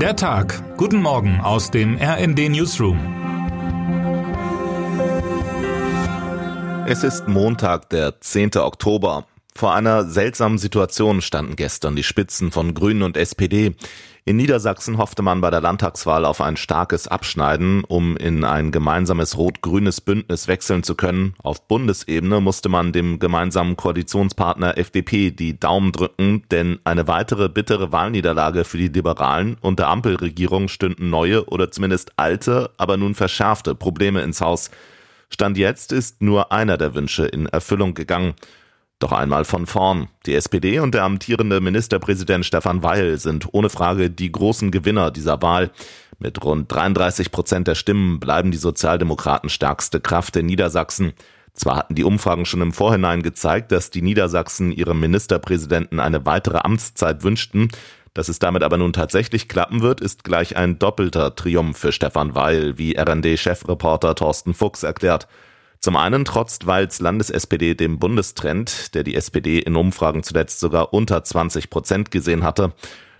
Der Tag. Guten Morgen aus dem RND Newsroom. Es ist Montag, der 10. Oktober. Vor einer seltsamen Situation standen gestern die Spitzen von Grünen und SPD. In Niedersachsen hoffte man bei der Landtagswahl auf ein starkes Abschneiden, um in ein gemeinsames rot-grünes Bündnis wechseln zu können. Auf Bundesebene musste man dem gemeinsamen Koalitionspartner FDP die Daumen drücken, denn eine weitere bittere Wahlniederlage für die Liberalen und der Ampelregierung stünden neue oder zumindest alte, aber nun verschärfte Probleme ins Haus. Stand jetzt ist nur einer der Wünsche in Erfüllung gegangen. Doch einmal von vorn. Die SPD und der amtierende Ministerpräsident Stefan Weil sind ohne Frage die großen Gewinner dieser Wahl. Mit rund 33 Prozent der Stimmen bleiben die Sozialdemokraten stärkste Kraft in Niedersachsen. Zwar hatten die Umfragen schon im Vorhinein gezeigt, dass die Niedersachsen ihrem Ministerpräsidenten eine weitere Amtszeit wünschten. Dass es damit aber nun tatsächlich klappen wird, ist gleich ein doppelter Triumph für Stefan Weil, wie RND-Chefreporter Thorsten Fuchs erklärt. Zum einen trotzt Walz Landes-SPD dem Bundestrend, der die SPD in Umfragen zuletzt sogar unter 20 Prozent gesehen hatte.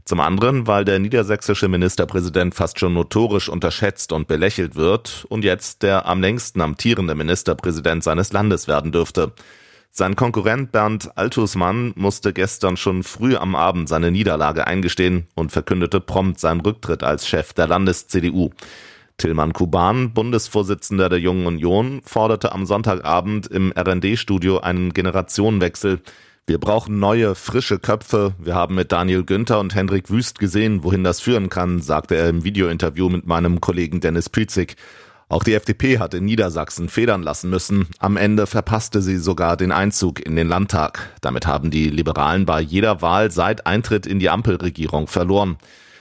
Zum anderen, weil der niedersächsische Ministerpräsident fast schon notorisch unterschätzt und belächelt wird und jetzt der am längsten amtierende Ministerpräsident seines Landes werden dürfte. Sein Konkurrent Bernd Altusmann musste gestern schon früh am Abend seine Niederlage eingestehen und verkündete prompt seinen Rücktritt als Chef der Landes-CDU. Tilman Kuban, Bundesvorsitzender der Jungen Union, forderte am Sonntagabend im RD-Studio einen Generationenwechsel. Wir brauchen neue, frische Köpfe. Wir haben mit Daniel Günther und Hendrik Wüst gesehen, wohin das führen kann, sagte er im Videointerview mit meinem Kollegen Dennis Pützig. Auch die FDP hat in Niedersachsen federn lassen müssen. Am Ende verpasste sie sogar den Einzug in den Landtag. Damit haben die Liberalen bei jeder Wahl seit Eintritt in die Ampelregierung verloren.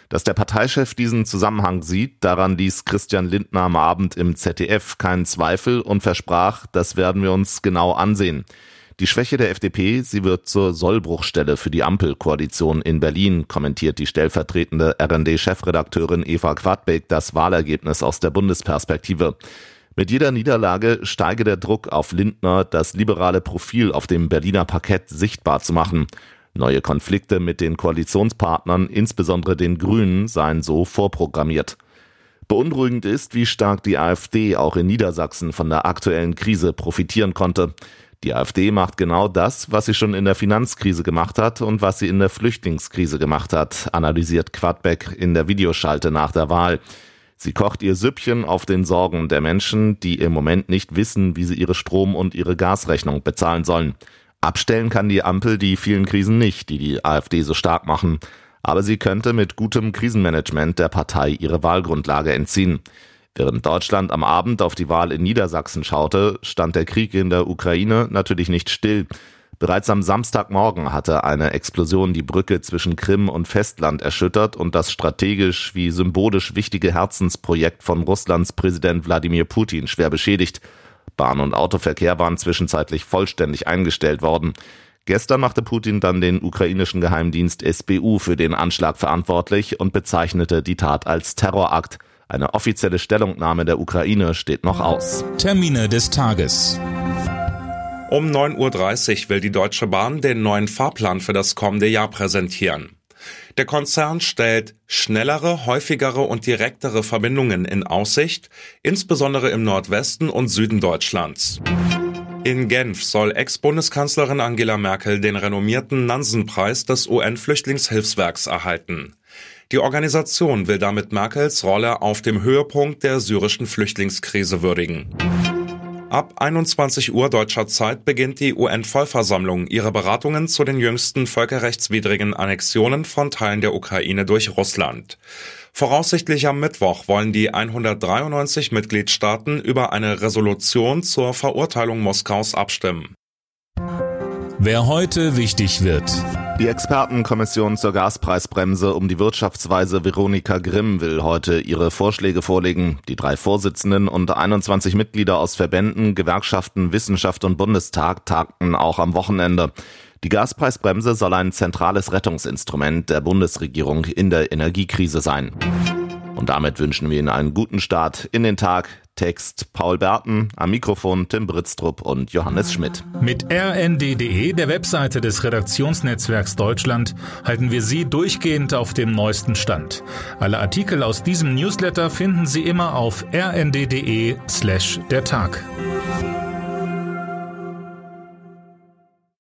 Dass der Parteichef diesen Zusammenhang sieht, daran ließ Christian Lindner am Abend im ZDF keinen Zweifel und versprach, das werden wir uns genau ansehen. Die Schwäche der FDP, sie wird zur Sollbruchstelle für die Ampelkoalition in Berlin, kommentiert die stellvertretende RND-Chefredakteurin Eva Quadbeck das Wahlergebnis aus der Bundesperspektive. Mit jeder Niederlage steige der Druck auf Lindner, das liberale Profil auf dem Berliner Parkett sichtbar zu machen. Neue Konflikte mit den Koalitionspartnern, insbesondere den Grünen, seien so vorprogrammiert. Beunruhigend ist, wie stark die AfD auch in Niedersachsen von der aktuellen Krise profitieren konnte. Die AfD macht genau das, was sie schon in der Finanzkrise gemacht hat und was sie in der Flüchtlingskrise gemacht hat, analysiert Quadbeck in der Videoschalte nach der Wahl. Sie kocht ihr Süppchen auf den Sorgen der Menschen, die im Moment nicht wissen, wie sie ihre Strom- und ihre Gasrechnung bezahlen sollen. Abstellen kann die Ampel die vielen Krisen nicht, die die AfD so stark machen. Aber sie könnte mit gutem Krisenmanagement der Partei ihre Wahlgrundlage entziehen. Während Deutschland am Abend auf die Wahl in Niedersachsen schaute, stand der Krieg in der Ukraine natürlich nicht still. Bereits am Samstagmorgen hatte eine Explosion die Brücke zwischen Krim und Festland erschüttert und das strategisch wie symbolisch wichtige Herzensprojekt von Russlands Präsident Wladimir Putin schwer beschädigt. Bahn- und Autoverkehr waren zwischenzeitlich vollständig eingestellt worden. Gestern machte Putin dann den ukrainischen Geheimdienst SBU für den Anschlag verantwortlich und bezeichnete die Tat als Terrorakt. Eine offizielle Stellungnahme der Ukraine steht noch aus. Termine des Tages. Um 9.30 Uhr will die Deutsche Bahn den neuen Fahrplan für das kommende Jahr präsentieren. Der Konzern stellt schnellere, häufigere und direktere Verbindungen in Aussicht, insbesondere im Nordwesten und Süden Deutschlands. In Genf soll Ex-Bundeskanzlerin Angela Merkel den renommierten Nansen-Preis des UN-Flüchtlingshilfswerks erhalten. Die Organisation will damit Merkels Rolle auf dem Höhepunkt der syrischen Flüchtlingskrise würdigen. Ab 21 Uhr deutscher Zeit beginnt die UN-Vollversammlung ihre Beratungen zu den jüngsten völkerrechtswidrigen Annexionen von Teilen der Ukraine durch Russland. Voraussichtlich am Mittwoch wollen die 193 Mitgliedstaaten über eine Resolution zur Verurteilung Moskaus abstimmen. Wer heute wichtig wird. Die Expertenkommission zur Gaspreisbremse um die Wirtschaftsweise Veronika Grimm will heute ihre Vorschläge vorlegen. Die drei Vorsitzenden und 21 Mitglieder aus Verbänden, Gewerkschaften, Wissenschaft und Bundestag tagten auch am Wochenende. Die Gaspreisbremse soll ein zentrales Rettungsinstrument der Bundesregierung in der Energiekrise sein. Und damit wünschen wir Ihnen einen guten Start in den Tag. Text Paul Berten, am Mikrofon Tim Britztrup und Johannes Schmidt. Mit rnd.de, der Webseite des Redaktionsnetzwerks Deutschland, halten wir Sie durchgehend auf dem neuesten Stand. Alle Artikel aus diesem Newsletter finden Sie immer auf rnd.de slash der Tag.